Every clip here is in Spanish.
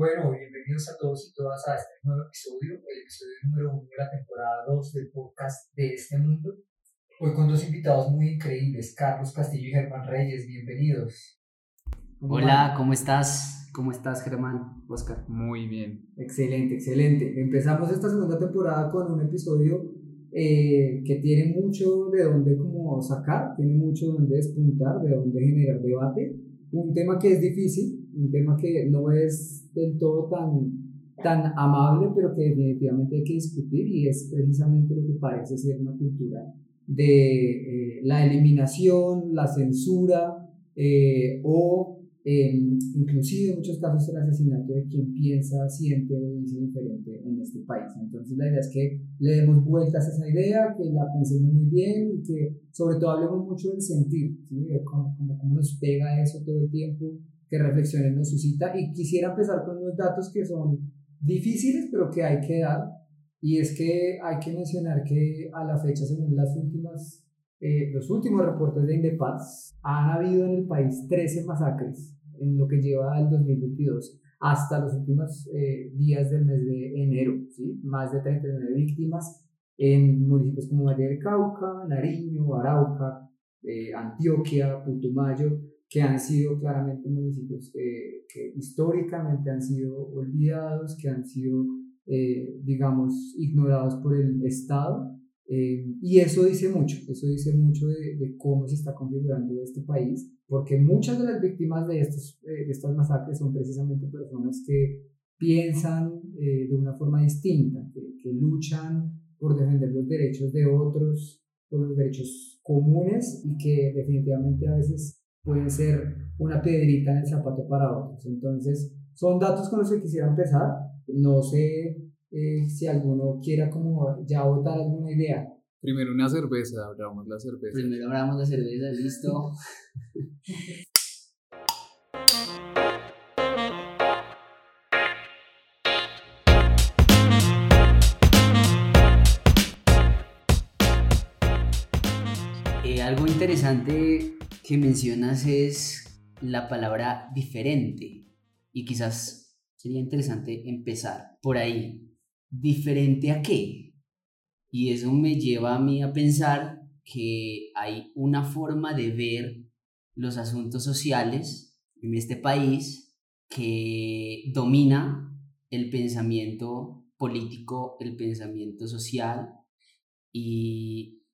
Bueno, bienvenidos a todos y todas a este nuevo episodio, el episodio número uno de la temporada 2 del podcast de este mundo. Hoy con dos invitados muy increíbles, Carlos Castillo y Germán Reyes, bienvenidos. Hola, ¿cómo estás? ¿Cómo estás, Germán? Oscar. Muy bien. Excelente, excelente. Empezamos esta segunda temporada con un episodio eh, que tiene mucho de dónde como sacar, tiene mucho de dónde despuntar, de dónde generar debate. Un tema que es difícil, un tema que no es del todo tan, tan amable, pero que definitivamente hay que discutir y es precisamente lo que parece ser una cultura de eh, la eliminación, la censura eh, o inclusive en muchos casos el asesinato de quien piensa, siente o dice diferente en este país. Entonces la idea es que le demos vueltas a esa idea, que la pensemos muy bien y que sobre todo hablemos mucho del sentir, ¿sí? cómo, cómo, cómo nos pega eso todo el tiempo, que reflexiones nos suscita. Y quisiera empezar con unos datos que son difíciles, pero que hay que dar. Y es que hay que mencionar que a la fecha, según las últimas eh, los últimos reportes de Indepaz, han habido en el país 13 masacres en lo que lleva el 2022 hasta los últimos eh, días del mes de enero, ¿sí? más de 39 víctimas en municipios como Valle del Cauca, Nariño, Arauca, eh, Antioquia, Putumayo, que han sido claramente municipios que históricamente han sido olvidados, que han sido, digamos, ignorados por el Estado. Eh, y eso dice mucho, eso dice mucho de, de, cómo se está configurando este país, porque muchas de las víctimas de, estos, eh, de estas masacres son precisamente personas que piensan eh, de una forma distinta, que, que, luchan por defender los derechos de otros, por los derechos comunes y que definitivamente a veces pueden ser una piedrita en el zapato para otros. Entonces, son datos con los que quisiera empezar. No sé eh, si alguno quiera como ya votar alguna idea. Primero una cerveza, abramos la cerveza. Primero abramos la cerveza, listo. Eh, algo interesante que mencionas es la palabra diferente y quizás sería interesante empezar por ahí. ¿Diferente a qué? Y eso me lleva a mí a pensar que hay una forma de ver los asuntos sociales en este país que domina el pensamiento político, el pensamiento social y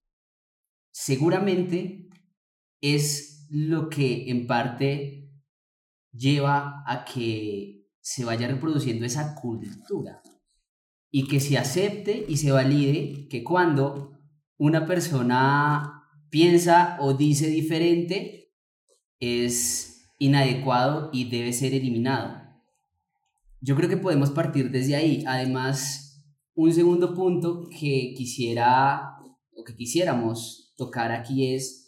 seguramente es lo que en parte lleva a que se vaya reproduciendo esa cultura y que se acepte y se valide que cuando una persona piensa o dice diferente es inadecuado y debe ser eliminado. Yo creo que podemos partir desde ahí. Además, un segundo punto que quisiera o que quisiéramos tocar aquí es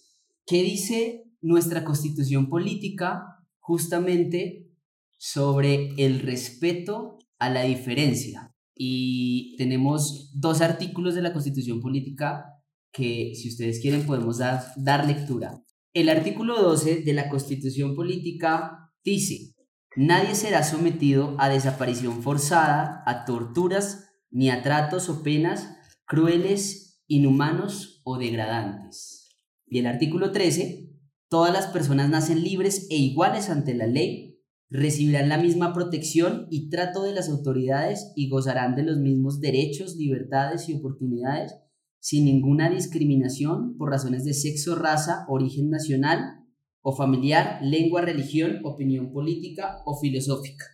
qué dice nuestra constitución política justamente sobre el respeto a la diferencia y tenemos dos artículos de la Constitución Política que si ustedes quieren podemos dar, lectura. El artículo 12 de la Constitución Política dice, nadie será sometido a desaparición forzada, a torturas, ni a tratos o penas crueles, inhumanos o degradantes. Y el artículo 13, todas las personas nacen libres e iguales ante la ley recibirán la misma protección y trato de las autoridades y gozarán de los mismos derechos, libertades y oportunidades sin ninguna discriminación por razones de sexo, raza, origen nacional o familiar, lengua, religión, opinión política o filosófica.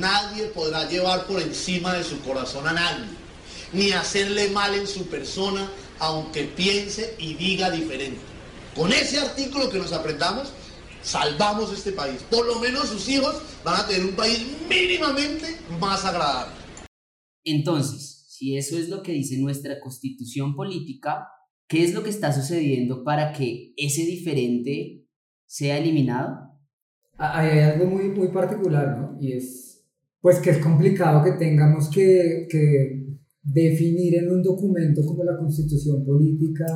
Nadie podrá llevar por encima de su corazón a nadie, ni hacerle mal en su persona, aunque piense y diga diferente. Con ese artículo que nos apretamos, salvamos este país. Por lo menos sus hijos van a tener un país mínimamente más agradable. Entonces, si eso es lo que dice nuestra constitución política, ¿qué es lo que está sucediendo para que ese diferente sea eliminado? Hay algo muy, muy particular, ¿no? Y es, pues que es complicado que tengamos que, que definir en un documento como la constitución política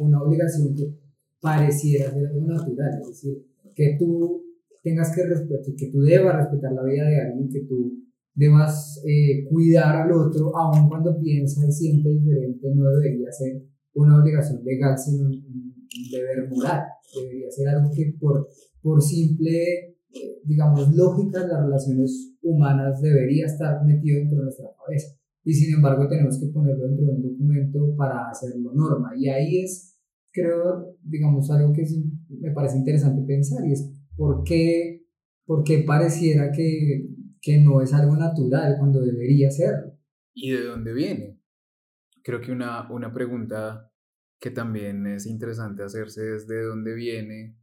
una obligación que pareciera ser algo natural. Es decir, que tú tengas que respetar, que tú debas respetar la vida de alguien, que tú debas eh, cuidar al otro, aun cuando piensa y siente diferente, no debería ser una obligación legal, sino un, deber moral. Debería ser algo que por, por simple, eh, digamos, lógica las relaciones humanas debería estar metido dentro de nuestra cabeza. Y sin embargo tenemos que ponerlo dentro de un documento para hacerlo norma. Y ahí es, creo, digamos, algo que me parece interesante pensar y es por qué, por qué pareciera que, que no es algo natural cuando debería serlo. ¿Y de dónde viene? Creo que una, una pregunta que también es interesante hacerse es de dónde viene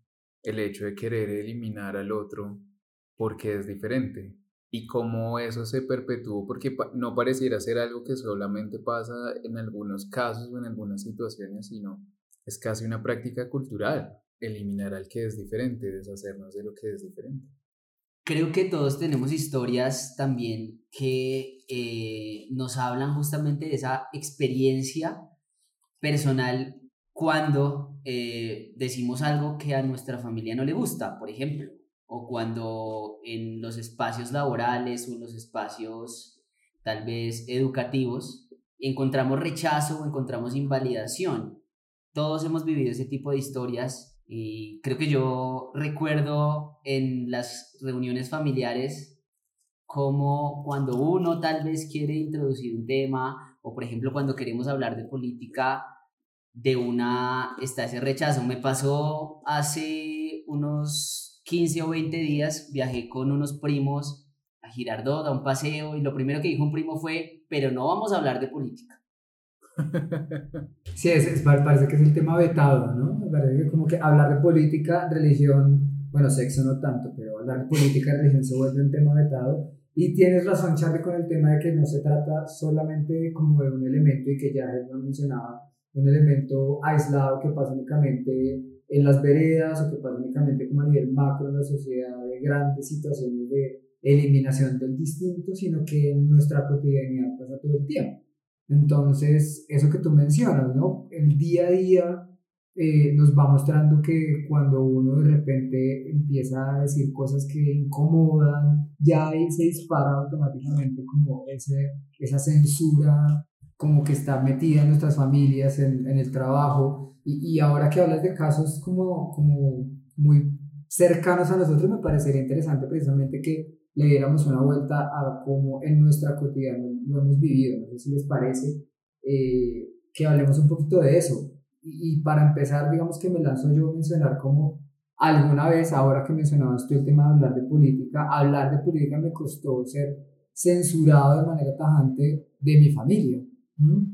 el hecho de querer eliminar al otro porque es diferente y cómo eso se perpetuó, porque no pareciera ser algo que solamente pasa en algunos casos o en algunas situaciones, sino es casi una práctica cultural, eliminar al que es diferente, deshacernos de lo que es diferente. Creo que todos tenemos historias también que eh, nos hablan justamente de esa experiencia personal cuando eh, decimos algo que a nuestra familia no le gusta, por ejemplo o cuando en los espacios laborales o en los espacios tal vez educativos encontramos rechazo o encontramos invalidación. Todos hemos vivido ese tipo de historias y creo que yo recuerdo en las reuniones familiares como cuando uno tal vez quiere introducir un tema o por ejemplo cuando queremos hablar de política de una está ese rechazo. Me pasó hace unos 15 o 20 días viajé con unos primos a Girardot, a un paseo, y lo primero que dijo un primo fue, pero no vamos a hablar de política. Sí, es, parece que es el tema vetado, ¿no? Parece que como que hablar de política, religión, bueno, sexo no tanto, pero hablar de política religión se vuelve un tema vetado. Y tienes razón, Charlie, con el tema de que no se trata solamente como de un elemento y que ya lo mencionaba, un elemento aislado que pasa únicamente en las veredas o que pasa únicamente como a nivel macro en la sociedad de grandes situaciones de eliminación del distinto, sino que en nuestra cotidianidad pasa todo el tiempo. Entonces, eso que tú mencionas, ¿no? El día a día eh, nos va mostrando que cuando uno de repente empieza a decir cosas que incomodan, ya ahí se dispara automáticamente como ese, esa censura como que está metida en nuestras familias, en, en el trabajo, y, y, ahora que hablas de casos como, como muy cercanos a nosotros, me parecería interesante precisamente que le diéramos una vuelta a cómo en nuestra cotidiana lo hemos vivido. No sé si les parece eh, que hablemos un poquito de eso. Y, y, para empezar, digamos que me lanzo yo a mencionar como alguna vez, ahora que mencionabas tú el tema de hablar de política, hablar de política me costó ser censurado de manera tajante de mi familia.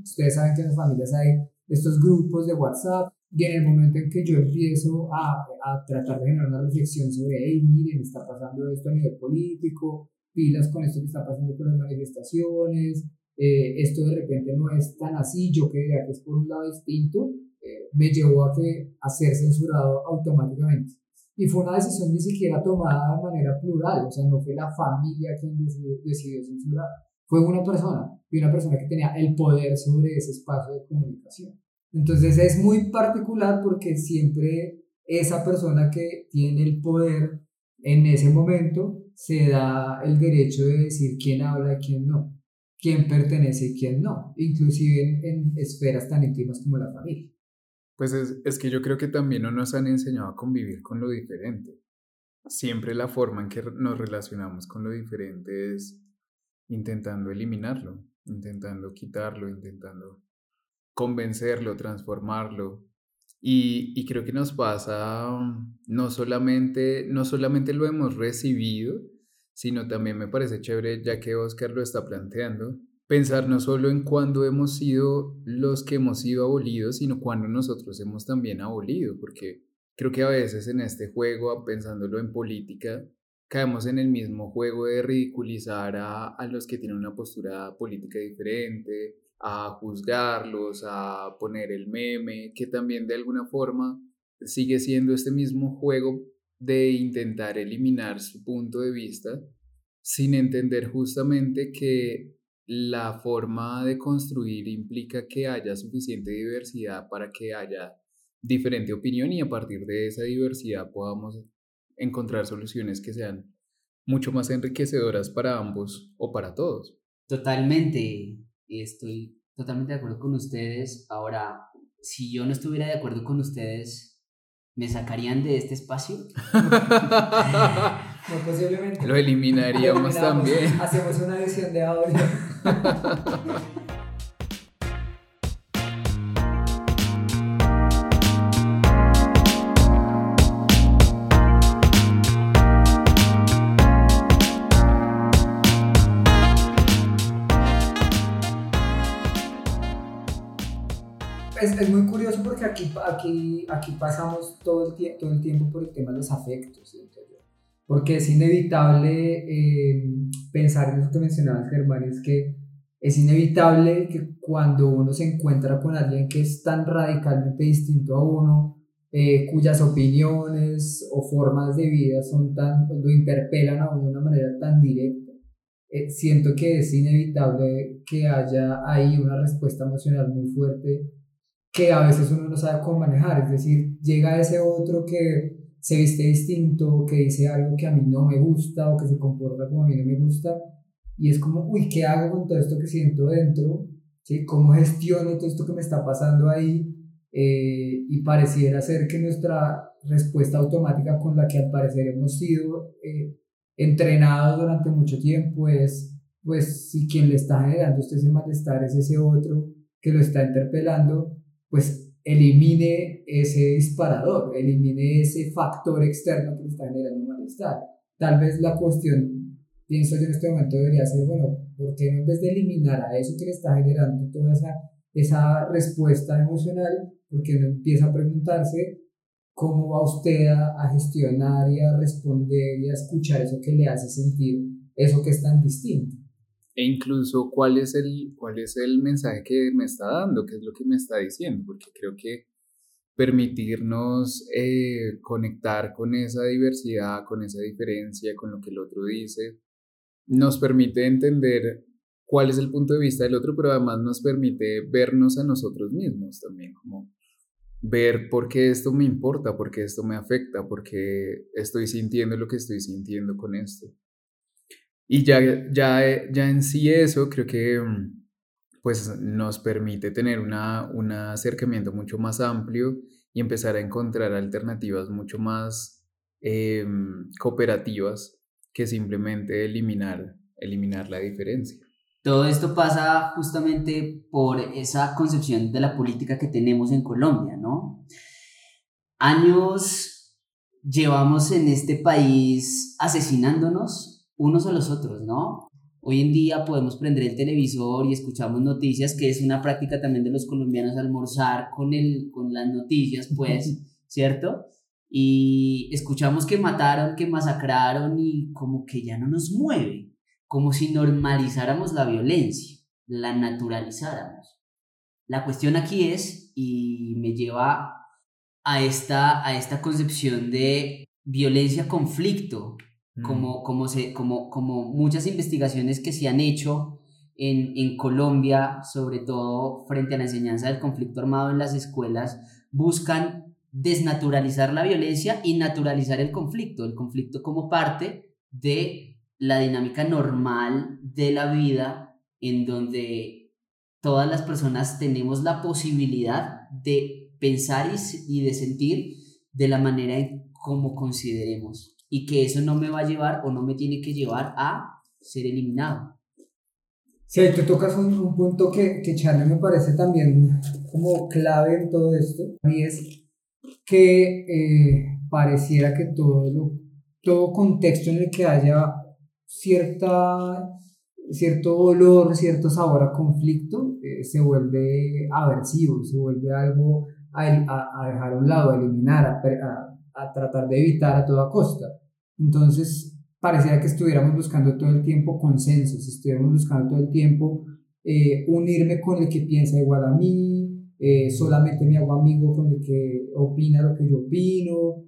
Ustedes saben que en las familias hay estos grupos de WhatsApp y en el momento en que yo empiezo a, a tratar de generar una reflexión sobre, hey, miren, está pasando esto a nivel político, pilas con esto que está pasando con las manifestaciones, eh, esto de repente no es tan así, yo creía que es por un lado distinto, eh, me llevó a, que, a ser censurado automáticamente. Y fue una decisión ni siquiera tomada de manera plural, o sea, no fue la familia quien decidió, decidió censurar, fue una persona y una persona que tenía el poder sobre ese espacio de comunicación. Entonces es muy particular porque siempre esa persona que tiene el poder en ese momento se da el derecho de decir quién habla y quién no, quién pertenece y quién no, inclusive en, esferas tan íntimas como la familia. Pues es, es que yo creo que también no nos han enseñado a convivir con lo diferente. Siempre la forma en que nos relacionamos con lo diferente es intentando eliminarlo, intentando quitarlo, intentando convencerlo, transformarlo. Y, y, creo que nos pasa, mm, no solamente, no solamente lo hemos recibido, sino también me parece chévere, ya que Oscar lo está planteando, pensar no solo en cuándo hemos sido los que hemos sido abolidos, sino cuándo nosotros hemos también abolido, porque creo que a veces en este juego, pensándolo en política, caemos en el mismo juego de ridiculizar a, a los que tienen una postura política diferente, a juzgarlos, a poner el meme, que también de alguna forma sigue siendo este mismo juego de intentar eliminar su punto de vista sin entender justamente que la forma de construir implica que haya suficiente diversidad para que haya diferente opinión y a partir de esa diversidad podamos encontrar soluciones que sean mucho más enriquecedoras para ambos o para todos. Totalmente, estoy totalmente de acuerdo con ustedes. Ahora, si yo no estuviera de acuerdo con ustedes, ¿me sacarían de este espacio? Muy posiblemente. Lo eliminaríamos también. Hacemos una edición de audio. aquí, aquí, aquí pasamos todo el, todo el tiempo por el tema de los afectos. Porque es inevitable eh, pensar en eso que mencionabas, Germán, es que es inevitable que cuando uno se encuentra con alguien que es tan radicalmente distinto a uno, eh, cuyas opiniones o formas de vida son tan, lo interpelan a uno de una manera tan directa, eh, siento que es inevitable que haya ahí una respuesta emocional muy fuerte que a veces uno no sabe cómo manejar, es decir, llega ese otro que se viste distinto, que dice algo que a mí no me gusta o que se comporta como a mí no me gusta, y es como, uy, ¿qué hago con todo esto que siento dentro? ¿Sí? ¿Cómo gestiono todo esto que me está pasando ahí? Eh, y pareciera ser que nuestra respuesta automática con la que al parecer hemos sido eh, entrenados durante mucho tiempo es, pues, si quien le está generando usted ese malestar es ese otro que lo está interpelando, pues elimine ese disparador, elimine ese factor externo que está generando malestar. Tal vez la cuestión, pienso yo en este momento, debería ser, bueno, ¿por qué no en vez de eliminar a eso que le está generando toda esa, esa respuesta emocional, por qué no empieza a preguntarse cómo va usted a, a gestionar y a responder y a escuchar eso que le hace sentir eso que es tan distinto? E incluso cuál es el, cuál es el mensaje que me está dando, qué es lo que me está diciendo, porque creo que permitirnos eh, conectar con esa diversidad, con esa diferencia, con lo que el otro dice, nos permite entender cuál es el punto de vista del otro, pero además nos permite vernos a nosotros mismos también, como ver por qué esto me importa, por qué esto me afecta, por qué estoy sintiendo lo que estoy sintiendo con esto. Y ya, ya, ya en sí eso creo que mm, pues nos permite tener una, un acercamiento mucho más amplio y empezar a encontrar alternativas mucho más eh, cooperativas que simplemente eliminar, eliminar la diferencia. Todo esto pasa justamente por esa concepción de la política que tenemos en Colombia, ¿no? Años llevamos en este país asesinándonos unos a los otros, ¿no? Hoy en día podemos prender el televisor y escuchamos noticias, que es una práctica también de los colombianos almorzar con, el, con las noticias, pues, ¿cierto? Y escuchamos que mataron, que masacraron y como que ya no nos mueve, como si normalizáramos la violencia, la naturalizáramos. La cuestión aquí es, y me lleva a esta, a esta concepción de violencia-conflicto, como, como, se, como, como muchas investigaciones que se han hecho en, en Colombia, sobre todo frente a la enseñanza del conflicto armado en las escuelas, buscan desnaturalizar la violencia y naturalizar el conflicto, el conflicto como parte de la dinámica normal de la vida en donde todas las personas tenemos la posibilidad de pensar y, y de sentir de la manera en como consideremos y que eso no me va a llevar o no me tiene que llevar a ser eliminado. Sí, tú tocas un, un punto que, que Charlie me parece también como clave en todo esto, y es que eh, pareciera que todo, lo, todo contexto en el que haya cierta, cierto dolor, cierto sabor a conflicto, eh, se vuelve aversivo, se vuelve algo a, a, a dejar a un lado, a eliminar, a, a tratar de evitar a toda costa. Entonces, pareciera que estuviéramos buscando todo el tiempo consensos, estuviéramos buscando todo el tiempo eh, unirme con el que piensa igual a mí, eh, solamente me hago amigo con el que opina lo que yo opino,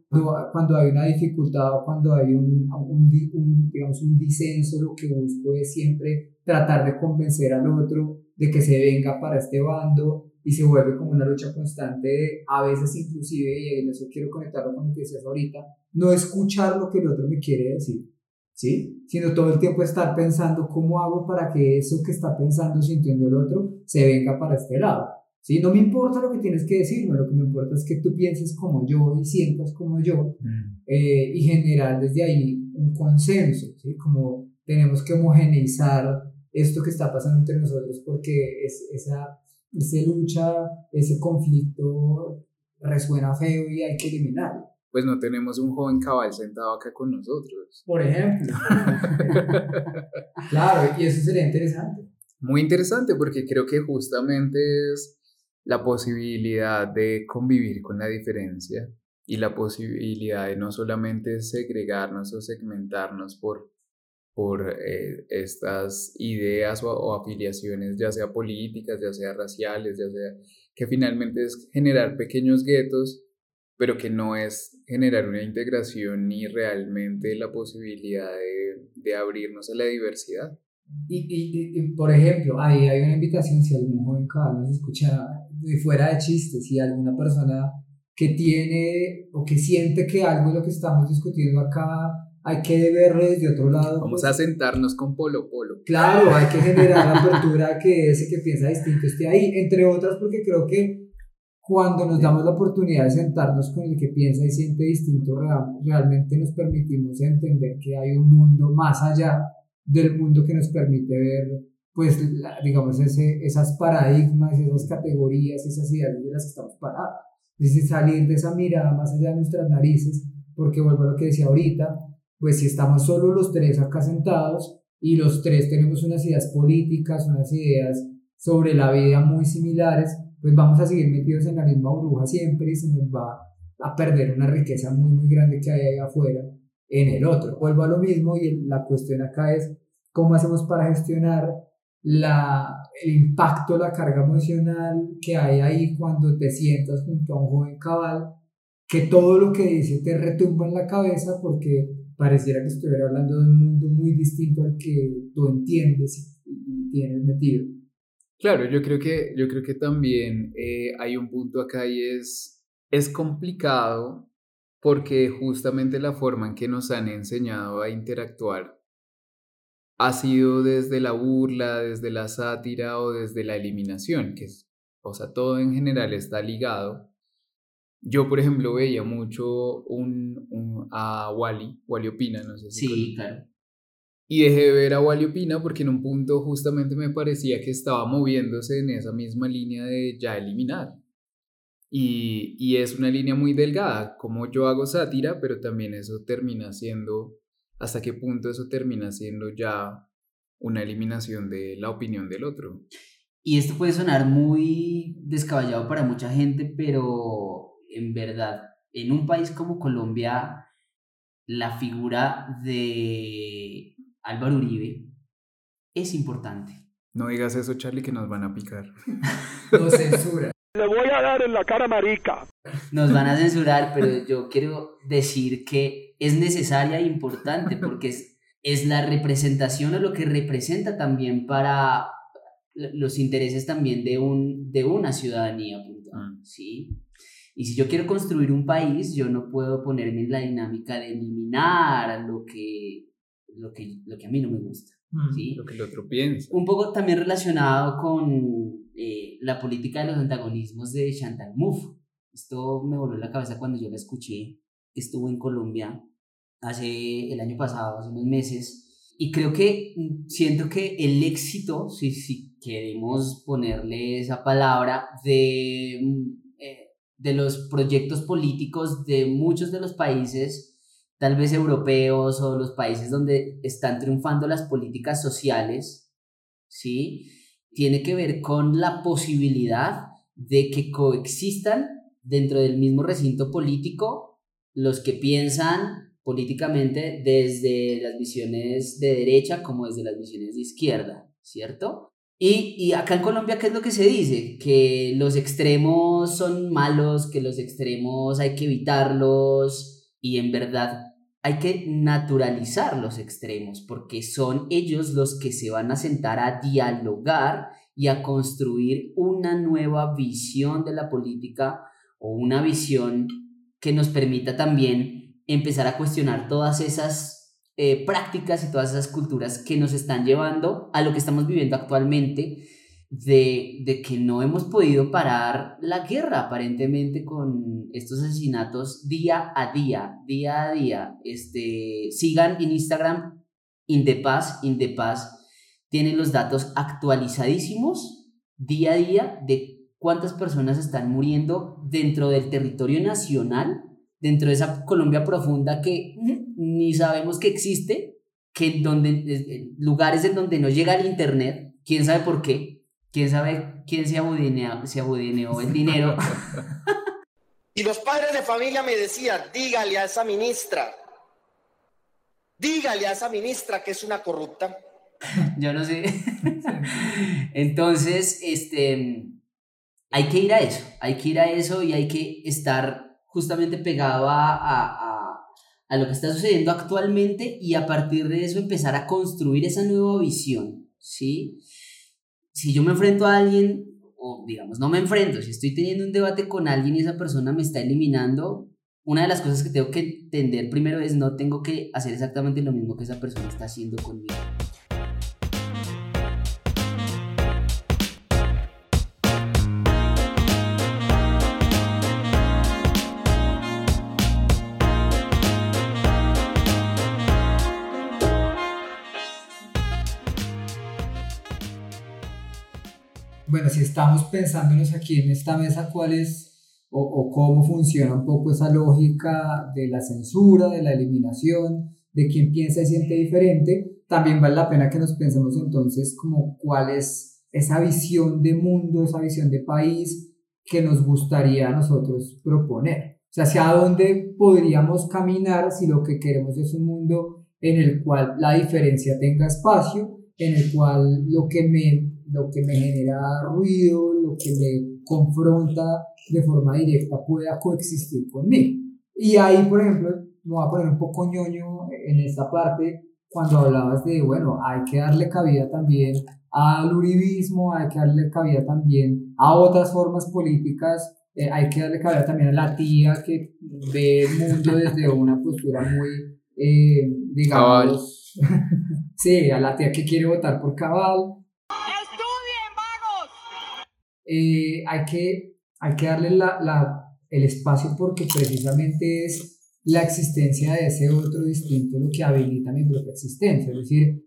cuando, hay una dificultad o cuando hay un, un, digamos, un disenso, lo que busco es siempre tratar de convencer al otro de que se venga para este bando y se vuelve como una lucha constante, a veces inclusive, y en eso quiero conectarlo con lo que decías ahorita, no escuchar lo que el otro me quiere decir, ¿sí? Sino todo el tiempo estar pensando cómo hago para que eso que está pensando, sintiendo el otro, se venga para este lado. ¿Sí? No me importa lo que tienes que decirme, lo que me importa es que tú pienses como yo y sientas como yo Mm. eh, y generar desde ahí un consenso, ¿sí? Como tenemos que homogeneizar esto que está pasando entre nosotros porque es, esa, esa lucha, ese conflicto resuena feo y hay que eliminarlo. Pues no tenemos un joven cabal sentado acá con nosotros. Por ejemplo. claro, y eso sería interesante. Muy interesante porque creo que justamente es la posibilidad de convivir con la diferencia y la posibilidad de no solamente segregarnos o segmentarnos por, por eh, estas ideas o, o afiliaciones, ya sea políticas, ya sea raciales, ya sea que finalmente es generar pequeños guetos, pero que no es generar una integración ni realmente la posibilidad de, de abrirnos a la diversidad. Y, y, y, por ejemplo, ahí hay una invitación, si algún joven nos escucha de fuera de chistes, si alguna persona que tiene o que siente que algo de lo que estamos discutiendo acá hay que verlo desde otro lado. Vamos pues, a sentarnos con Polo Polo. Claro, hay que generar la apertura que ese que piensa distinto esté ahí, entre otras porque creo que cuando nos damos la oportunidad de sentarnos con el que piensa y siente distinto, real, realmente nos permitimos entender que hay un mundo más allá del mundo que nos permite ver, pues, la, digamos, ese, esas paradigmas, esas categorías, esas ideas de las que estamos parados. Es decir, salir de esa mirada más allá de nuestras narices, porque vuelvo a lo que decía ahorita, pues si estamos solo los tres acá sentados y los tres tenemos unas ideas políticas, unas ideas sobre la vida muy similares, pues vamos a seguir metidos en la misma burbuja siempre y se nos va a perder una riqueza muy, muy grande que hay ahí afuera en el otro. Vuelvo a lo mismo y la cuestión acá es cómo hacemos para gestionar la, el impacto, la carga emocional que hay ahí cuando te sientas junto a un joven cabal, que todo lo que dice te retumba en la cabeza porque pareciera que estuviera hablando de un mundo muy distinto al que tú entiendes y, tienes metido. Claro, yo creo que, yo creo que también eh, hay un punto acá y es, es complicado porque justamente la forma en que nos han enseñado a interactuar ha sido desde la burla, desde la sátira o desde la eliminación, que es, o sea, todo en general está ligado. Yo, por ejemplo, veía mucho un, a Wally, Wally Opina, no sé si Sí, claro. Y dejé de ver a Wally Opina porque en un punto justamente me parecía que estaba moviéndose en esa misma línea de ya eliminar. Y, y es una línea muy delgada, como yo hago sátira, pero también eso termina siendo, hasta qué punto eso termina siendo ya una eliminación de la opinión del otro. Y esto puede sonar muy descabellado para mucha gente, pero en verdad, en un país como Colombia, la figura de Álvaro Uribe es importante. No digas eso, Charlie, que nos van a picar. No censura. Le voy a dar en la cara marica. Nos van a censurar, pero yo quiero decir que es necesaria e importante porque es, es la representación o lo que representa también para los intereses también de, un, de una ciudadanía puntual, ¿sí? Y si yo quiero construir un país, yo no puedo ponerme en la dinámica de eliminar lo que, lo que, lo que a mí no me gusta, ¿sí? Lo que el otro piensa. Un poco también relacionado con eh, la política de los antagonismos de Chantal Mouffe. Esto me voló la cabeza cuando yo la escuché. Estuvo en Colombia hace el año pasado, hace unos meses. Y creo que mm, siento que el éxito, si, si queremos ponerle esa palabra, de, eh, de los proyectos políticos de muchos de los países, tal vez europeos o los países donde están triunfando las políticas sociales, ¿sí? Tiene que ver con la posibilidad de que coexistan dentro del mismo recinto político los que piensan políticamente desde las visiones de derecha como desde las visiones de izquierda, ¿cierto? Y, y, acá en Colombia, ¿qué es lo que se dice? Que los extremos son malos, que los extremos hay que evitarlos y en verdad hay que naturalizar los extremos porque son ellos los que se van a sentar a dialogar y a construir una nueva visión de la política o una visión que nos permita también empezar a cuestionar todas esas eh, prácticas y todas esas culturas que nos están llevando a lo que estamos viviendo actualmente, de, de, que no hemos podido parar la guerra aparentemente con estos asesinatos día a día, día a día. Este, sigan en Instagram Indepaz, Indepaz tiene los datos actualizadísimos día a día de cuántas personas están muriendo dentro del territorio nacional, dentro de esa Colombia profunda que ni sabemos que existe, que donde, lugares en donde no llega el internet, quién sabe por qué, quién sabe quién se abudineó, se abudineó el dinero. y los padres de familia me decían, dígale a esa ministra, dígale a esa ministra que es una corrupta. Yo no sé. Entonces, este, hay que ir a eso, hay que ir a eso y hay que estar justamente pegado a, a, a, lo que está sucediendo actualmente y a partir de eso empezar a construir esa nueva visión, ¿sí? Si yo me enfrento a alguien, o digamos, no me enfrento, si estoy teniendo un debate con alguien y esa persona me está eliminando, una de las cosas que tengo que entender primero es no tengo que hacer exactamente lo mismo que esa persona está haciendo conmigo. Estamos pensándonos aquí en esta mesa, ¿cuál es o, cómo funciona un poco esa lógica de la censura, de la eliminación, de quien piensa y siente diferente? También vale la pena que nos pensemos entonces como cuál es esa visión de mundo, esa visión de país que nos gustaría a nosotros proponer. O sea, hacia dónde podríamos caminar si lo que queremos es un mundo en el cual la diferencia tenga espacio, en el cual lo que me lo que me genera ruido, lo que me confronta de forma directa pueda coexistir conmigo. Y ahí, por ejemplo, me voy a poner un poco ñoño en esta parte, cuando hablabas de, bueno, hay que darle cabida también al uribismo, hay que darle cabida también a otras formas políticas, eh, hay que darle cabida también a la tía que ve el mundo desde una postura muy, eh, digamos, sí, a la tía que quiere votar por cabal, eh, hay, que, hay que darle la, la, el espacio porque precisamente es la existencia de ese otro distinto lo que habilita mi propia existencia. Es decir,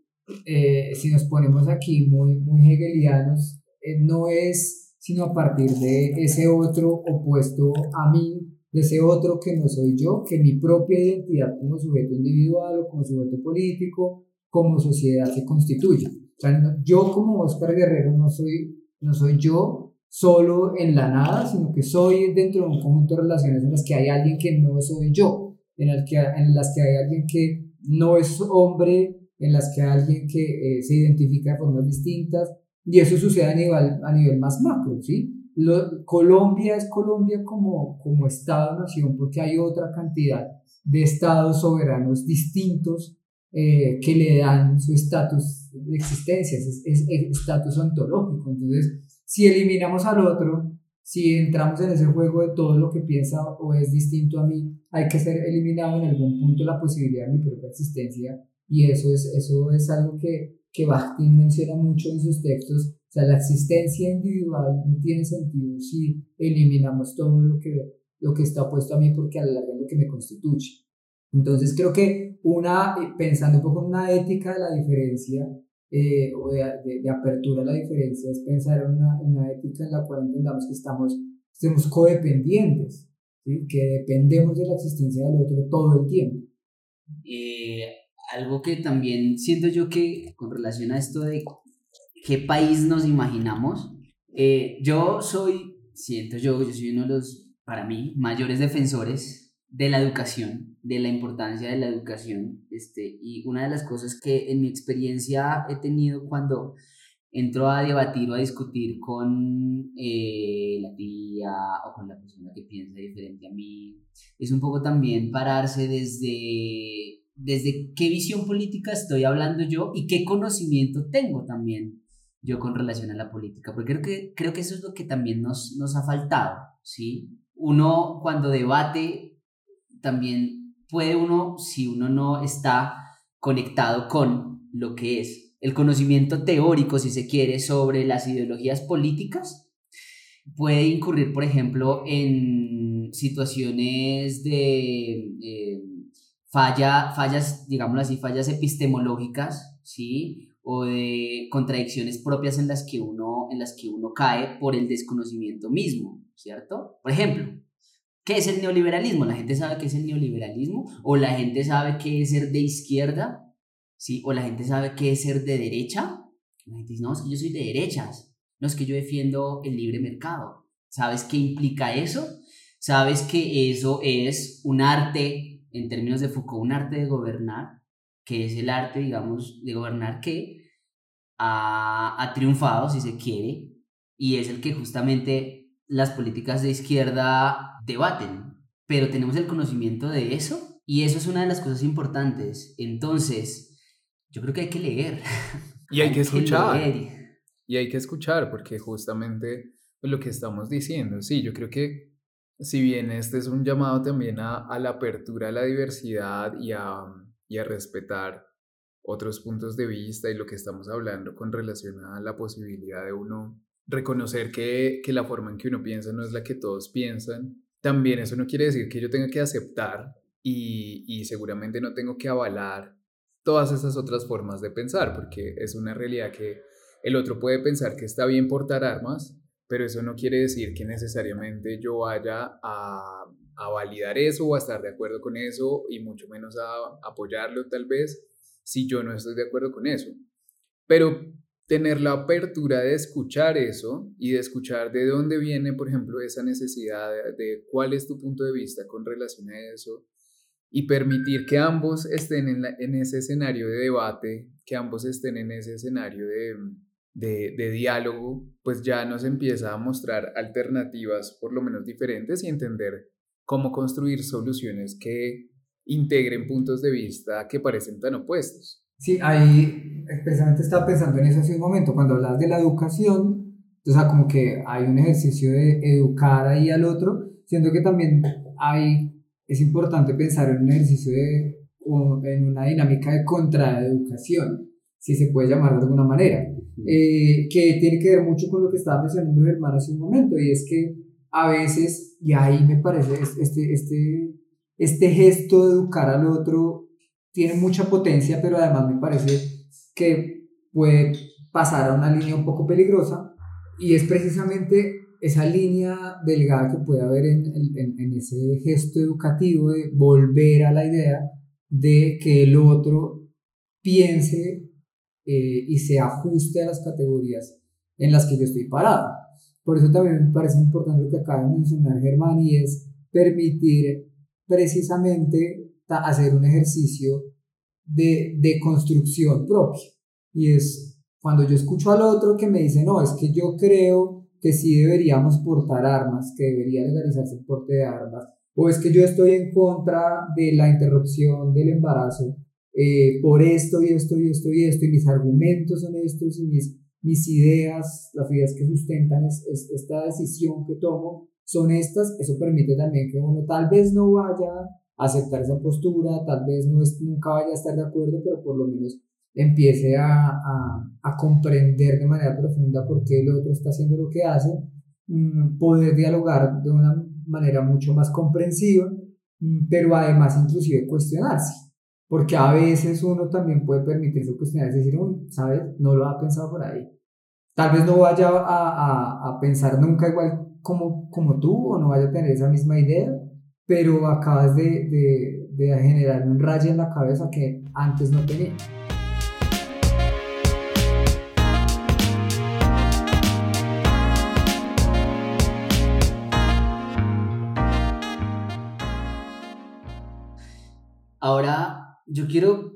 eh, si nos ponemos aquí muy, muy hegelianos, eh, no es sino a partir de ese otro opuesto a mí, de ese otro que no soy yo, que mi propia identidad como sujeto individual o como sujeto político, como sociedad se constituye. O sea, yo como Oscar Guerrero no soy, no soy yo solo en la nada, sino que soy dentro de un conjunto de relaciones en las que hay alguien que no soy yo, en, el que, en las que hay alguien que no es hombre, en las que hay alguien que eh, se identifica de formas distintas, y eso sucede a nivel, a nivel más macro, ¿sí? Lo, Colombia es Colombia como, como Estado-nación porque hay otra cantidad de estados soberanos distintos eh, que le dan su estatus de existencia, es estatus ontológico. Entonces, si eliminamos al otro, si entramos en ese juego de todo lo que piensa o es distinto a mí, hay que ser eliminado en algún punto la posibilidad de mi propia existencia. Y eso es, eso es algo que, que Bakhtin menciona mucho en sus textos. O sea, la existencia individual no tiene sentido si eliminamos todo lo que, lo que está opuesto a mí porque a la larga es lo que me constituye. Entonces creo que una, pensando un poco en una ética de la diferencia, eh, o de, de, apertura a la diferencia es pensar en una, una, ética en la cual entendamos que estamos, estamos codependientes, ¿sí? que dependemos de la existencia del otro todo el tiempo. Eh, algo que también siento yo que con relación a esto de qué país nos imaginamos, eh, yo soy, siento yo, yo soy uno de los, para mí, mayores defensores de la educación, de la importancia de la educación. Este, y una de las cosas que en mi experiencia he tenido cuando entro a debatir o a discutir con eh, la tía o con la persona que piensa diferente a mí, es un poco también pararse desde, desde qué visión política estoy hablando yo y qué conocimiento tengo también yo con relación a la política, porque creo que, creo que eso es lo que también nos, nos ha faltado, ¿sí? Uno cuando debate también puede uno, si uno no está conectado con lo que es el conocimiento teórico, si se quiere, sobre las ideologías políticas, puede incurrir, por ejemplo, en situaciones de eh, falla, fallas, digámoslo así, fallas epistemológicas, ¿sí? O de contradicciones propias en las que uno, en las que uno cae por el desconocimiento mismo, ¿cierto? Por ejemplo, ¿qué es el neoliberalismo? ¿La gente sabe qué es el neoliberalismo? ¿O la gente sabe qué es ser de izquierda? ¿Sí? ¿O la gente sabe qué es ser de derecha? La gente dice, no, es que yo soy de derechas. No, es que yo defiendo el libre mercado. ¿Sabes qué implica eso? ¿Sabes que eso es un arte, en términos de Foucault, un arte de gobernar? Que es el arte, digamos, de gobernar que ha, ha triunfado, si se quiere, y es el que justamente las políticas de izquierda debaten. Pero tenemos el conocimiento de eso y eso es una de las cosas importantes. Entonces, yo creo que hay que leer. Y hay, que escuchar. Y hay que escuchar porque justamente pues, lo que estamos diciendo, sí, yo creo que si bien este es un llamado también a, a la apertura a la diversidad y a, y a respetar otros puntos de vista y lo que estamos hablando con relación a la posibilidad de uno reconocer que, que la forma en que uno piensa no es la que todos piensan, también eso no quiere decir que yo tenga que aceptar y, y seguramente no tengo que avalar todas esas otras formas de pensar, porque es una realidad que el otro puede pensar que está bien portar armas, pero eso no quiere decir que necesariamente yo vaya a, a validar eso o a estar de acuerdo con eso y mucho menos a apoyarlo tal vez si yo no estoy de acuerdo con eso. Pero tener la apertura de escuchar eso y de escuchar de dónde viene, por ejemplo, esa necesidad de, cuál es tu punto de vista con relación a eso y permitir que ambos estén en, ese escenario de debate, que ambos estén en ese escenario de, diálogo, pues ya nos empieza a mostrar alternativas por lo menos diferentes y entender cómo construir soluciones que integren puntos de vista que parecen tan opuestos. Sí, ahí precisamente estaba pensando en eso hace un momento, cuando hablas de la educación, o sea, como que hay un ejercicio de educar ahí al otro, siento que también hay es importante pensar en un ejercicio de, o en una dinámica de contraeducación, si se puede llamar de alguna manera, eh, que tiene que ver mucho con lo que estaba mencionando Germán hace un momento, y es que a veces, y ahí me parece, este, este, este gesto de educar al otro tiene mucha potencia, pero además me parece que puede pasar a una línea un poco peligrosa, y es precisamente esa línea delgada que puede haber en, en, en, ese gesto educativo de volver a la idea de que el otro piense eh, y se ajuste a las categorías en las que yo estoy parado. Por eso también me parece importante lo que acaba de mencionar Germán y es permitir precisamente hacer un ejercicio de, de construcción propia. Y es cuando yo escucho al otro que me dice, no, es que yo creo que sí deberíamos portar armas, que debería legalizarse el porte de armas, o es que yo estoy en contra de la interrupción del embarazo eh, por esto y esto y esto y esto, y mis argumentos son estos y mis, mis ideas, las ideas que sustentan es, es, esta decisión que tomo son estas, eso permite también que uno tal vez no vaya aceptar esa postura, tal vez no es, nunca vaya a estar de acuerdo, pero por lo menos empiece a, a, a, comprender de manera profunda por qué el otro está haciendo lo que hace, mm, poder dialogar de una manera mucho más comprensiva, mm, pero además inclusive cuestionarse, porque a veces uno también puede permitirse cuestionarse y decir, ¿sabes? No lo ha pensado por ahí. Tal vez no vaya a, a, a pensar nunca igual como, como tú o no vaya a tener esa misma idea, pero acabas de, de, de generar un rayo en la cabeza que antes no tenía. Ahora yo quiero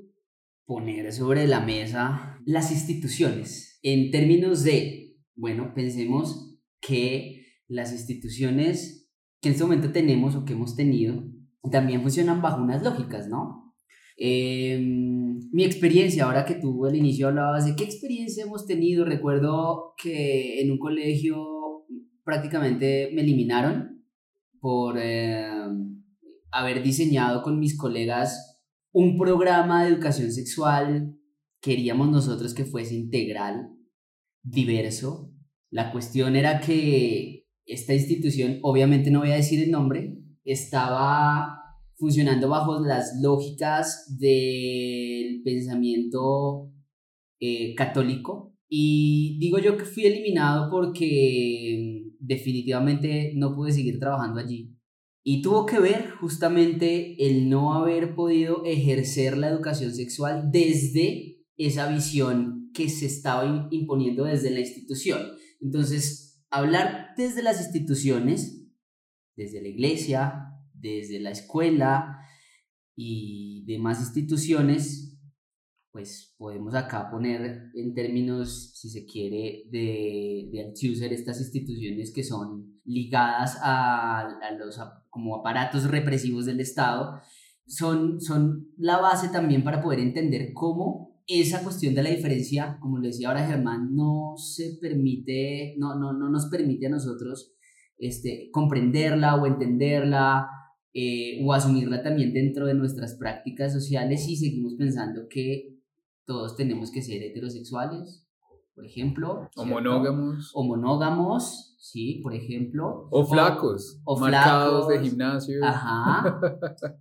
poner sobre la mesa las instituciones en términos de, bueno, pensemos que las instituciones que en este momento tenemos o que hemos tenido también funcionan bajo unas lógicas, ¿no? Eh, mi experiencia, ahora que tú al inicio hablabas de qué experiencia hemos tenido, recuerdo que en un colegio prácticamente me eliminaron por... Eh, haber diseñado con mis colegas un programa de educación sexual. Queríamos nosotros que fuese integral, diverso. La cuestión era que esta institución, obviamente no voy a decir el nombre, estaba funcionando bajo las lógicas del pensamiento eh, católico. Y digo yo que fui eliminado porque definitivamente no pude seguir trabajando allí. Y tuvo que ver justamente el no haber podido ejercer la educación sexual desde esa visión que se estaba imponiendo desde la institución. Entonces, hablar desde las instituciones, desde la iglesia, desde la escuela y demás instituciones, pues podemos acá poner en términos, si se quiere, de, de Althusser estas instituciones que son ligadas a, a los como aparatos represivos del Estado, son, son la base también para poder entender cómo esa cuestión de la diferencia, como lo decía ahora Germán, no se permite, no, no, no nos permite a nosotros este, comprenderla o entenderla eh, o asumirla también dentro de nuestras prácticas sociales y seguimos pensando que todos tenemos que ser heterosexuales, por ejemplo. O monógamos. O monógamos, sí, por ejemplo. O flacos. O, marcados de gimnasio. Ajá.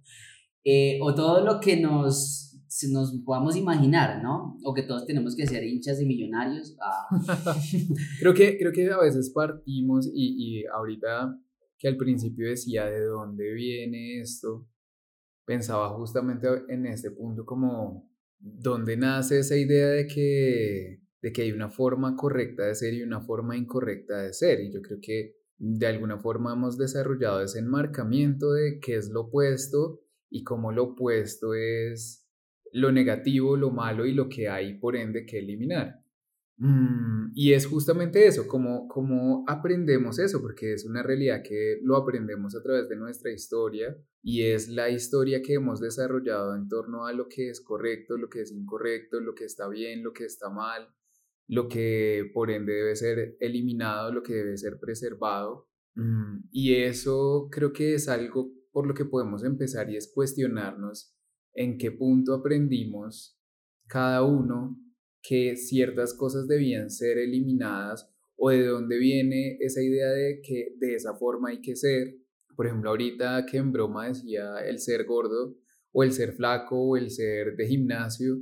Eh, o todo lo que nos, nos podamos imaginar, ¿no? O que todos tenemos que ser hinchas de millonarios. Ah. creo, que, creo que a veces partimos y, y ahorita que al principio decía de dónde viene esto, pensaba justamente en este punto como donde nace esa idea de que, de que hay una forma correcta de ser y una forma incorrecta de ser. Y yo creo que de alguna forma hemos desarrollado ese enmarcamiento de qué es lo opuesto y cómo lo opuesto es lo negativo, lo malo y lo que hay por ende que eliminar. Mm, y es justamente eso, como, como aprendemos eso, porque es una realidad que lo aprendemos a través de nuestra historia y es la historia que hemos desarrollado en torno a lo que es correcto, lo que es incorrecto, lo que está bien, lo que está mal, lo que por ende debe ser eliminado, lo que debe ser preservado. Mm, y eso creo que es algo por lo que podemos empezar y es cuestionarnos en qué punto aprendimos cada uno que ciertas cosas debían ser eliminadas o de dónde viene esa idea de que de esa forma hay que ser. Por ejemplo, ahorita que en broma decía el ser gordo o el ser flaco o el ser de gimnasio,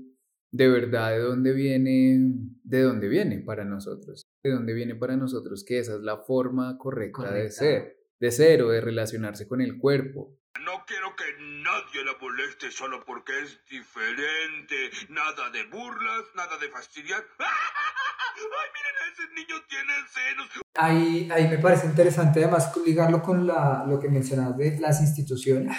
de verdad de dónde viene, de dónde viene para nosotros, de dónde viene para nosotros que esa es la forma correcta. de ser, de ser o de relacionarse con el cuerpo. No quiero que nadie la moleste solo porque es diferente. Nada de burlas, nada de fastidiar. ¡Ay, miren, ese niño tiene senos! Ahí, ahí me parece interesante además ligarlo con la, lo que mencionabas de las instituciones.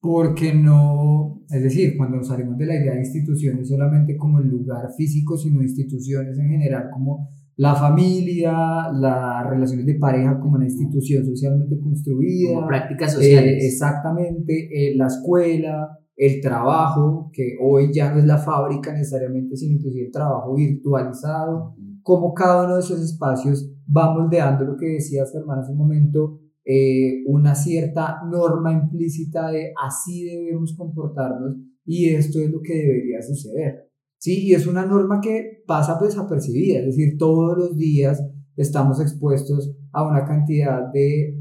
Porque no, es decir, cuando salimos de la idea de instituciones solamente como el lugar físico, sino instituciones en general como la familia, las relaciones de pareja como una institución socialmente construida. Como prácticas sociales. Eh, exactamente, eh, la escuela, el trabajo, que hoy ya no es la fábrica necesariamente, sino inclusive el trabajo virtualizado, como cada uno de esos espacios va moldeando lo que decías, hermano, hace un momento, eh, una cierta norma implícita de así debemos comportarnos y esto es lo que debería suceder. Sí, y es una norma que pasa desapercibida, es decir, todos los días estamos expuestos a una cantidad de,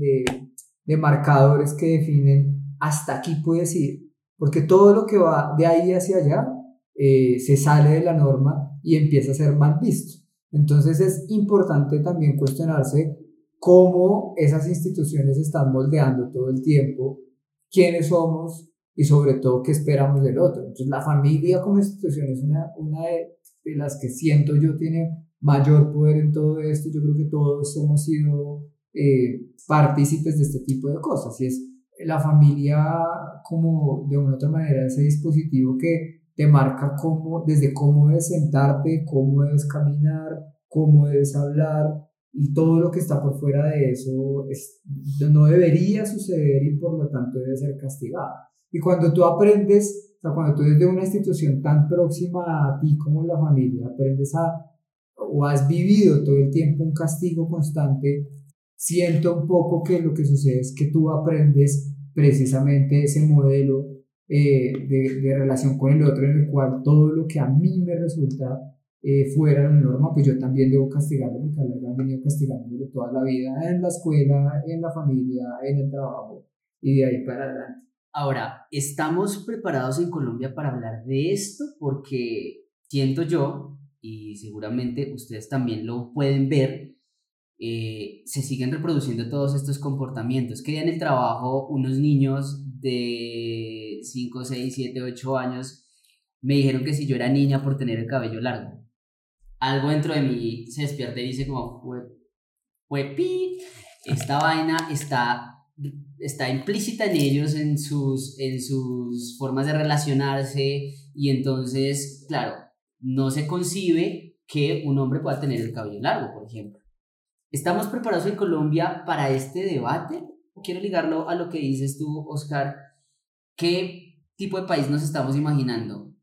de, marcadores que definen hasta aquí puedes ir, porque todo lo que va de ahí hacia allá eh, se sale de la norma y empieza a ser mal visto. Entonces es importante también cuestionarse cómo esas instituciones están moldeando todo el tiempo, quiénes somos, y sobre todo qué esperamos del otro. Entonces la familia como institución es una, una de, las que siento yo tiene mayor poder en todo esto. Yo creo que todos hemos sido eh, partícipes de este tipo de cosas y es la familia como de una u otra manera ese dispositivo que te marca cómo, desde cómo debes sentarte, cómo debes caminar, cómo debes hablar y todo lo que está por fuera de eso es, no debería suceder y por lo tanto debe ser castigado. Y cuando tú aprendes, o sea, cuando tú desde una institución tan próxima a ti como la familia, aprendes a, o has vivido todo el tiempo un castigo constante, siento un poco que lo que sucede es que tú aprendes precisamente ese modelo eh, de, de, relación con el otro en el cual todo lo que a mí me resulta eh, fuera la norma, pues yo también debo castigarlo porque han venido castigándome toda la vida en la escuela, en la familia, en el trabajo y de ahí para adelante. Ahora, ¿estamos preparados en Colombia para hablar de esto? Porque siento yo, y seguramente ustedes también lo pueden ver, eh, se siguen reproduciendo todos estos comportamientos. Que en el trabajo unos niños de 5, 6, 7, 8 años me dijeron que si yo era niña por tener el cabello largo. Algo dentro de mí se despierta y dice como, pi, esta vaina está, está implícita en ellos, en sus, en sus formas de relacionarse y entonces, claro, no se concibe que un hombre pueda tener el cabello largo, por ejemplo. ¿Estamos preparados en Colombia para este debate? Quiero ligarlo a lo que dices tú, Oscar. ¿Qué tipo de país nos estamos imaginando?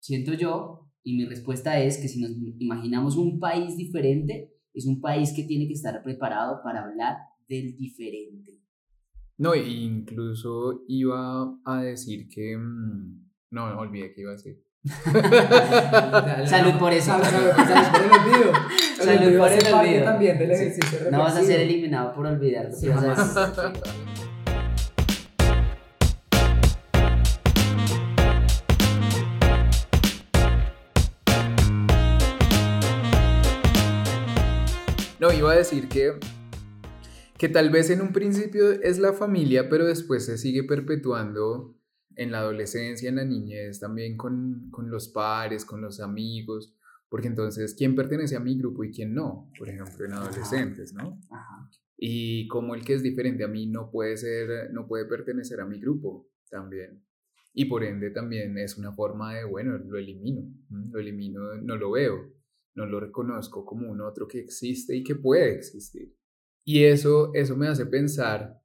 Siento yo, y mi respuesta es que si nos imaginamos un país diferente, es un país que tiene que estar preparado para hablar del diferente. No, incluso iba a decir que... Mm, no, no olvidé que iba a decir. Salud por eso. Salud, por el olvido. Salud por el olvido. también del No vas a ser eliminado por olvidar. No, iba a decir que, que tal vez en un principio es la familia, pero después se sigue perpetuando en la adolescencia, en la niñez, también con, con los pares, con los amigos, porque entonces, ¿quién pertenece a mi grupo y quién no? Por ejemplo, en adolescentes, ¿no? Y como el que es diferente a mí no puede ser, no puede pertenecer a mi grupo también. Y por ende también es una forma de, bueno, lo elimino, lo elimino, no lo veo, no lo reconozco como un otro que existe y que puede existir. Y eso, eso me hace pensar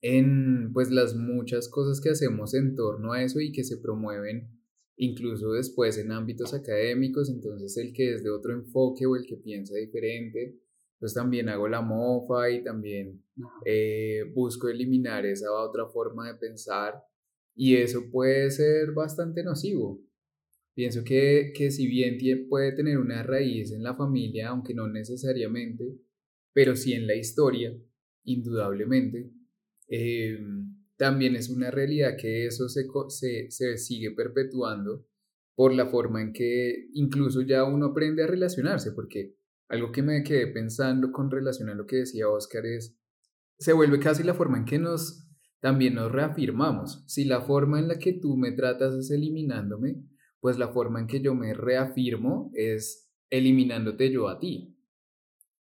en pues las muchas cosas que hacemos en torno a eso y que se promueven incluso después en ámbitos académicos, entonces el que es de otro enfoque o el que piensa diferente, pues también hago la mofa y también eh, busco eliminar esa otra forma de pensar y eso puede ser bastante nocivo. Pienso que, que si bien puede tener una raíz en la familia, aunque no necesariamente, pero sí en la historia, indudablemente, Em, también es una realidad que eso se, se, se, sigue perpetuando por la forma en que incluso ya uno aprende a relacionarse, porque algo que me quedé pensando con relación a lo que decía Oscar es, se vuelve casi la forma en que nos también nos reafirmamos. Si la forma en la que tú me tratas es eliminándome, pues la forma en que yo me reafirmo es eliminándote yo a ti.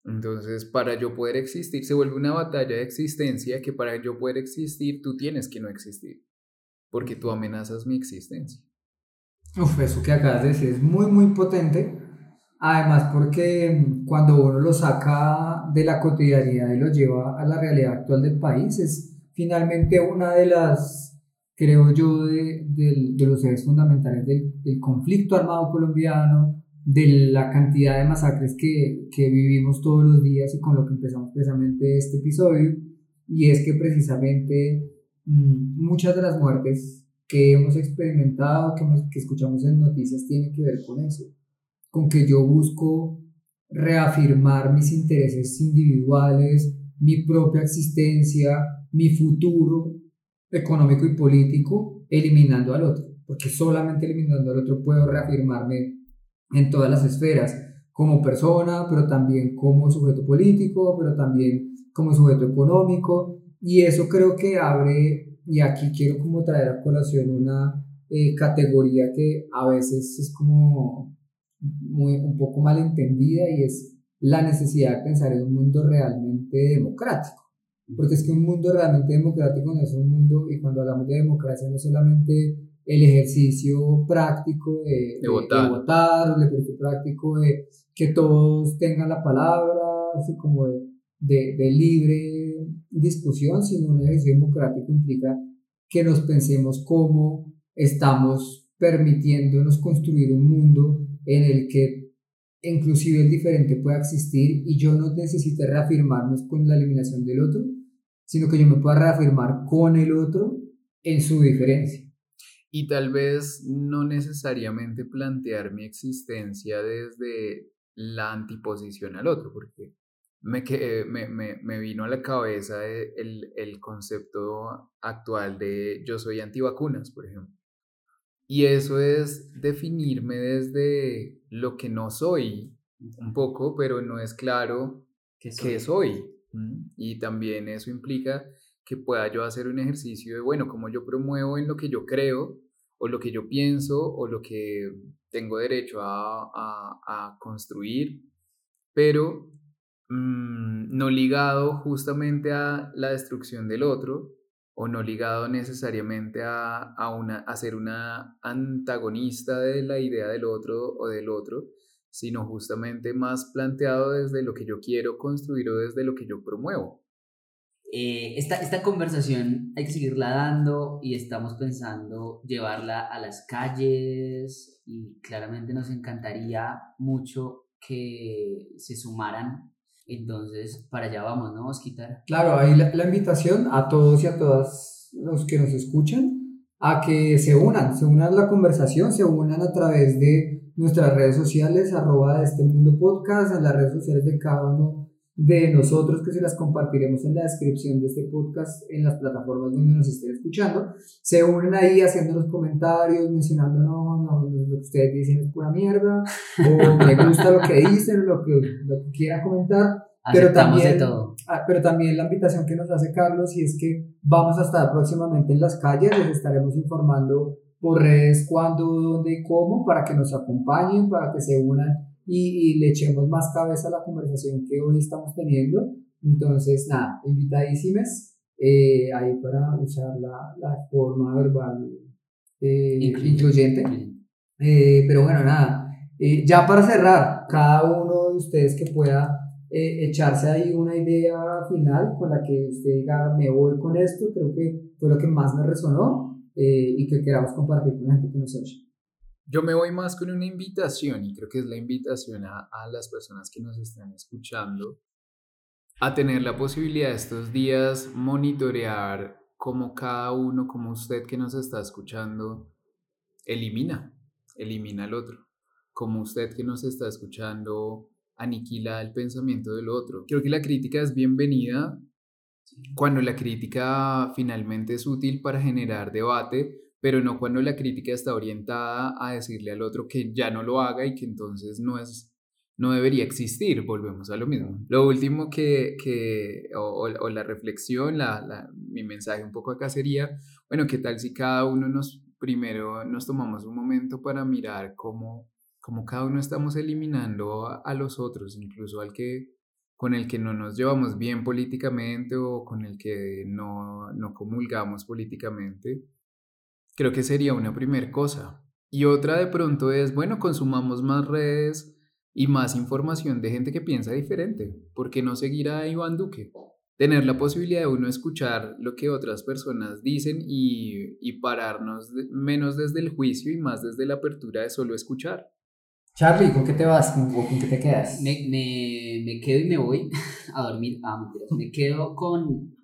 Entonces, para yo poder existir, se vuelve una batalla de existencia que para yo poder existir, tú tienes que no existir, porque tú amenazas mi existencia. Uf, eso que acabas de decir es muy, muy potente. Además, porque cuando uno lo saca de la cotidianidad y lo lleva a la realidad actual del país, es finalmente una de las, creo yo, de, de, los ejes fundamentales del, del conflicto armado colombiano, de la cantidad de masacres que, que, vivimos todos los días y con lo que empezamos precisamente este episodio, y es que precisamente mm, muchas de las muertes que hemos experimentado, que, que escuchamos en noticias, tienen que ver con eso, con que yo busco reafirmar mis intereses individuales, mi propia existencia, mi futuro económico y político, eliminando al otro, porque solamente eliminando al otro puedo reafirmarme en todas las esferas, como persona, pero también como sujeto político, pero también como sujeto económico. Y eso creo que abre, y aquí quiero como traer a colación una eh, categoría que a veces es como muy, un poco mal entendida y es la necesidad de pensar en un mundo realmente democrático. Porque es que un mundo realmente democrático no es un mundo, y cuando hablamos de democracia no es solamente el ejercicio práctico de, de, votar. el ejercicio práctico de que todos tengan la palabra, así como de, de, libre discusión, sino un ejercicio democrático implica que nos pensemos cómo estamos permitiéndonos construir un mundo en el que inclusive el diferente pueda existir y yo no necesite reafirmarnos con la eliminación del otro, sino que yo me pueda reafirmar con el otro en su diferencia. Y tal vez no necesariamente plantear mi existencia desde la antiposición al otro, porque me, que, me, me, me vino a la cabeza el, el concepto actual de yo soy antivacunas, por ejemplo. Y eso es definirme desde lo que no soy, un poco, pero no es claro qué soy. soy. Y también eso implica que pueda yo hacer un ejercicio de, bueno, como yo promuevo en lo que yo creo, o lo que yo pienso, o lo que tengo derecho a, construir, pero mmm, no ligado justamente a la destrucción del otro, o no ligado necesariamente a, a, a ser una antagonista de la idea del otro o del otro, sino justamente más planteado desde lo que yo quiero construir o desde lo que yo promuevo. Eh, esta, esta conversación hay que seguirla dando y estamos pensando llevarla a las calles y claramente nos encantaría mucho que se sumaran. Entonces, para allá vamos, ¿no, Osquitar? Claro, ahí la, invitación a todos y a todas los que nos escuchan a que se unan, se unan a la conversación, se unan a través de nuestras redes sociales, arroba de este mundo podcast, en las redes sociales de cada uno de nosotros, que se las compartiremos en la descripción de este podcast en las plataformas donde nos estén escuchando. Se unen ahí haciendo los comentarios, mencionando, no, no, lo que ustedes dicen es pura mierda, o me gusta lo que dicen, lo que, lo que quieran comentar. Pero también, todo. Ah, pero también la invitación que nos hace Carlos y es que vamos a estar próximamente en las calles, les estaremos informando por redes cuándo, dónde y cómo, para que nos acompañen, para que se unan y, y, le echemos más cabeza a la conversación que hoy estamos teniendo. Entonces, nada, invitadísimas eh, ahí para usar la, la forma verbal eh, incluyente. Eh, pero bueno, nada, eh, ya para cerrar, cada uno de ustedes que pueda eh, echarse ahí una idea final con la que usted diga, me voy con esto, creo que fue lo que más me resonó eh, y que queramos compartir con la gente que nos oye. Yo me voy más con una invitación y creo que es la invitación a, a las personas que nos están escuchando a tener la posibilidad estos días monitorear cómo cada uno, como usted que nos está escuchando, elimina, elimina al otro. Como usted que nos está escuchando, aniquila el pensamiento del otro. Creo que la crítica es bienvenida cuando la crítica finalmente es útil para generar debate, pero no cuando la crítica está orientada a decirle al otro que ya no lo haga y que entonces no es no debería existir, volvemos a lo mismo. Lo último que, que o, o, la reflexión, la, la, mi mensaje un poco acá sería, bueno, ¿qué tal si cada uno nos, primero nos tomamos un momento para mirar cómo, cómo cada uno estamos eliminando a, a los otros, incluso al que con el que no nos llevamos bien políticamente o con el que no, no comulgamos políticamente, creo que sería una primera cosa. Y otra de pronto es, bueno, consumamos más redes y más información de gente que piensa diferente. ¿Por qué no seguir a Iván Duque? Tener la posibilidad de uno escuchar lo que otras personas dicen y, y pararnos de, menos desde el juicio y más desde la apertura de solo escuchar. Charlie, ¿con qué te vas? ¿Con, con qué te quedas? Me, me, me, quedo y me voy a dormir. Ah. Me quedo con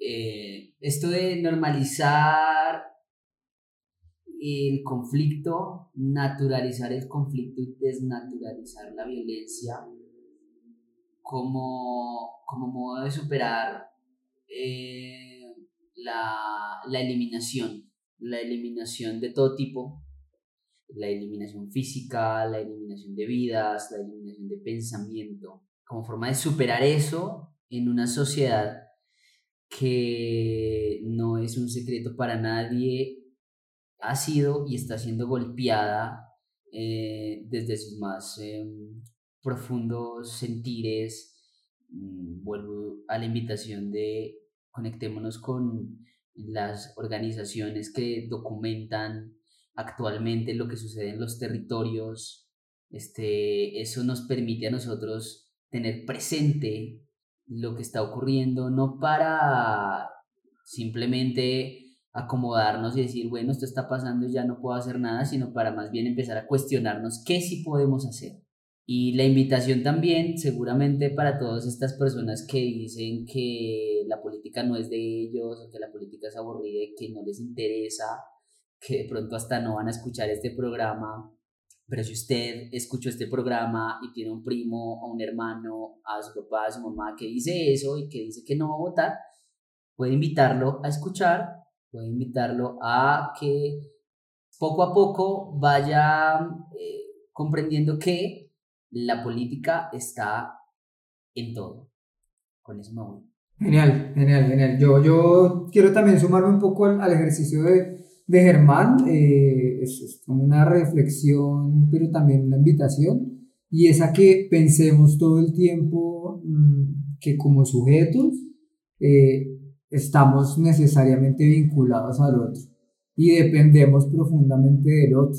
eh, esto de normalizar el conflicto, naturalizar el conflicto y desnaturalizar la violencia como, como modo de superar eh, la, la eliminación, la eliminación de todo tipo la eliminación física, la eliminación de vidas, la eliminación de pensamiento, como forma de superar eso en una sociedad que no es un secreto para nadie, ha sido y está siendo golpeada eh, desde sus más eh, profundos sentires. Mm, vuelvo a la invitación de conectémonos con las organizaciones que documentan actualmente lo que sucede en los territorios, este, eso nos permite a nosotros tener presente lo que está ocurriendo, no para simplemente acomodarnos y decir, bueno, esto está pasando y ya no puedo hacer nada, sino para más bien empezar a cuestionarnos qué sí podemos hacer, Y la invitación también, seguramente para todas estas personas que dicen que la política no es de ellos, o que la política es aburrida y que no les interesa, que de pronto hasta no van a escuchar este programa, pero si usted escuchó este programa y tiene un primo o un hermano, a su papá, a su mamá que dice eso y que dice que no va a votar, puede invitarlo a escuchar, puede invitarlo a que poco a poco vaya eh, comprendiendo que la política está en todo. Con eso me voy. Genial, genial, genial. Yo, yo quiero también sumarme un poco al, al ejercicio de, de Germán. eh, es, es una reflexión, pero también una invitación. Y es a que pensemos todo el tiempo mm, que como sujetos eh, estamos necesariamente vinculados al otro y dependemos profundamente del otro.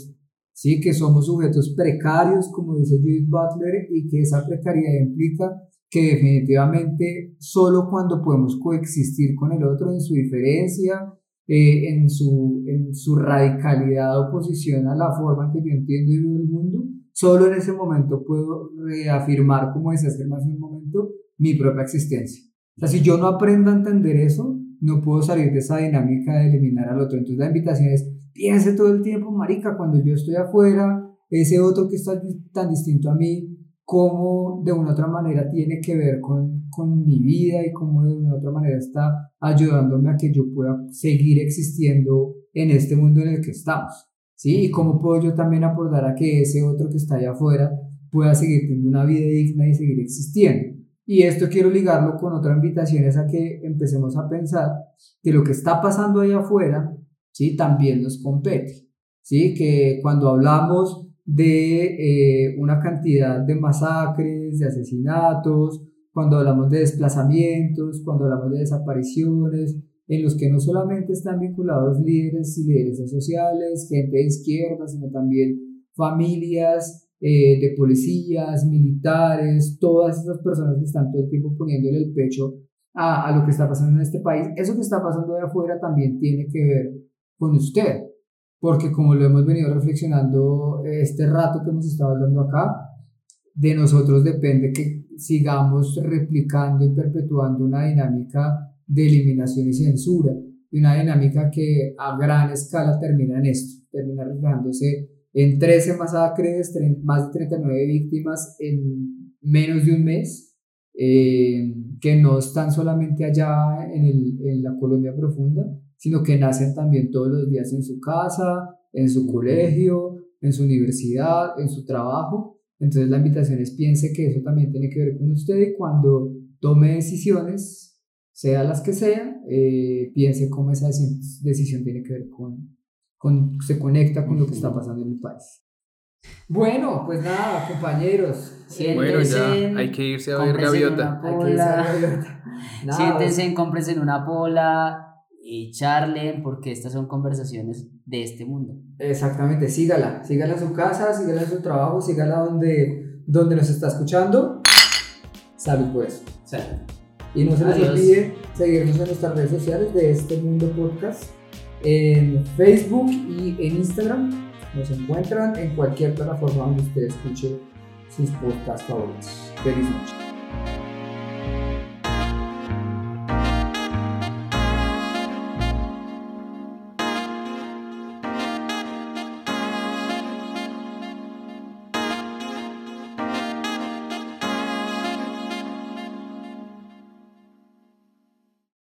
Sí, que somos sujetos precarios, como dice Judith Butler, y que esa precariedad implica que definitivamente solo cuando podemos coexistir con el otro en su diferencia, eh, en, su, en su radicalidad oposición a la forma en que yo entiendo y el mundo, solo en ese momento puedo reafirmar, como decía hace más un momento, mi propia existencia. O sea, si yo no aprendo a entender eso, no puedo salir de esa dinámica de eliminar al otro. Entonces la invitación es, piense todo el tiempo, marica, cuando yo estoy afuera, ese otro que está tan distinto a mí, cómo de una otra manera tiene que ver con, con mi vida y cómo de una otra manera está ayudándome a que yo pueda seguir existiendo en este mundo en el que estamos. ¿Sí? Y cómo puedo yo también aportar a que ese otro que está allá afuera pueda seguir teniendo una vida digna y seguir existiendo. Y esto quiero ligarlo con otra invitación, es a que empecemos a pensar que lo que está pasando allá afuera, ¿sí? También nos compete, ¿sí? Que cuando hablamos de eh, una cantidad de masacres, de asesinatos, cuando hablamos de desplazamientos, cuando hablamos de desapariciones, en los que no solamente están vinculados líderes y lideresas sociales, gente de izquierda, sino también familias eh, de policías, militares, todas esas personas que están todo el tiempo poniéndole el pecho a, a lo que está pasando en este país. Eso que está pasando de afuera también tiene que ver con usted, porque como lo hemos venido reflexionando este rato que hemos estado hablando acá, de nosotros depende que sigamos replicando y perpetuando una dinámica de eliminación y censura, y una dinámica que a gran escala termina en esto, termina reflejándose en 13 masacres, más de 39 víctimas en menos de un mes, eh, que no están solamente allá en, el, en la Colombia profunda, sino que nacen también todos los días en su casa, en su colegio, en su universidad, en su trabajo. Entonces la invitación es piense que eso también tiene que ver con usted y cuando tome decisiones, sea las que sean, eh, piense cómo esa decisión tiene que ver con, con, se conecta con lo que está pasando en el país. Bueno, pues nada, compañeros. Bueno, ya hay que irse a ver Gaviota. Hay que irse a ver Gaviota. Nada, Siéntense, cómprense en una pola y charlen porque estas son conversaciones de este mundo. Exactamente, sígala, sígala en su casa, sígala en su trabajo, sígala donde, donde nos está escuchando. Salud por eso. Salud. Y no se les olvide seguirnos en nuestras redes sociales de este mundo podcast, en Facebook y en Instagram. Nos encuentran en cualquier plataforma donde usted escuche sus podcasts favoritos. Feliz noche.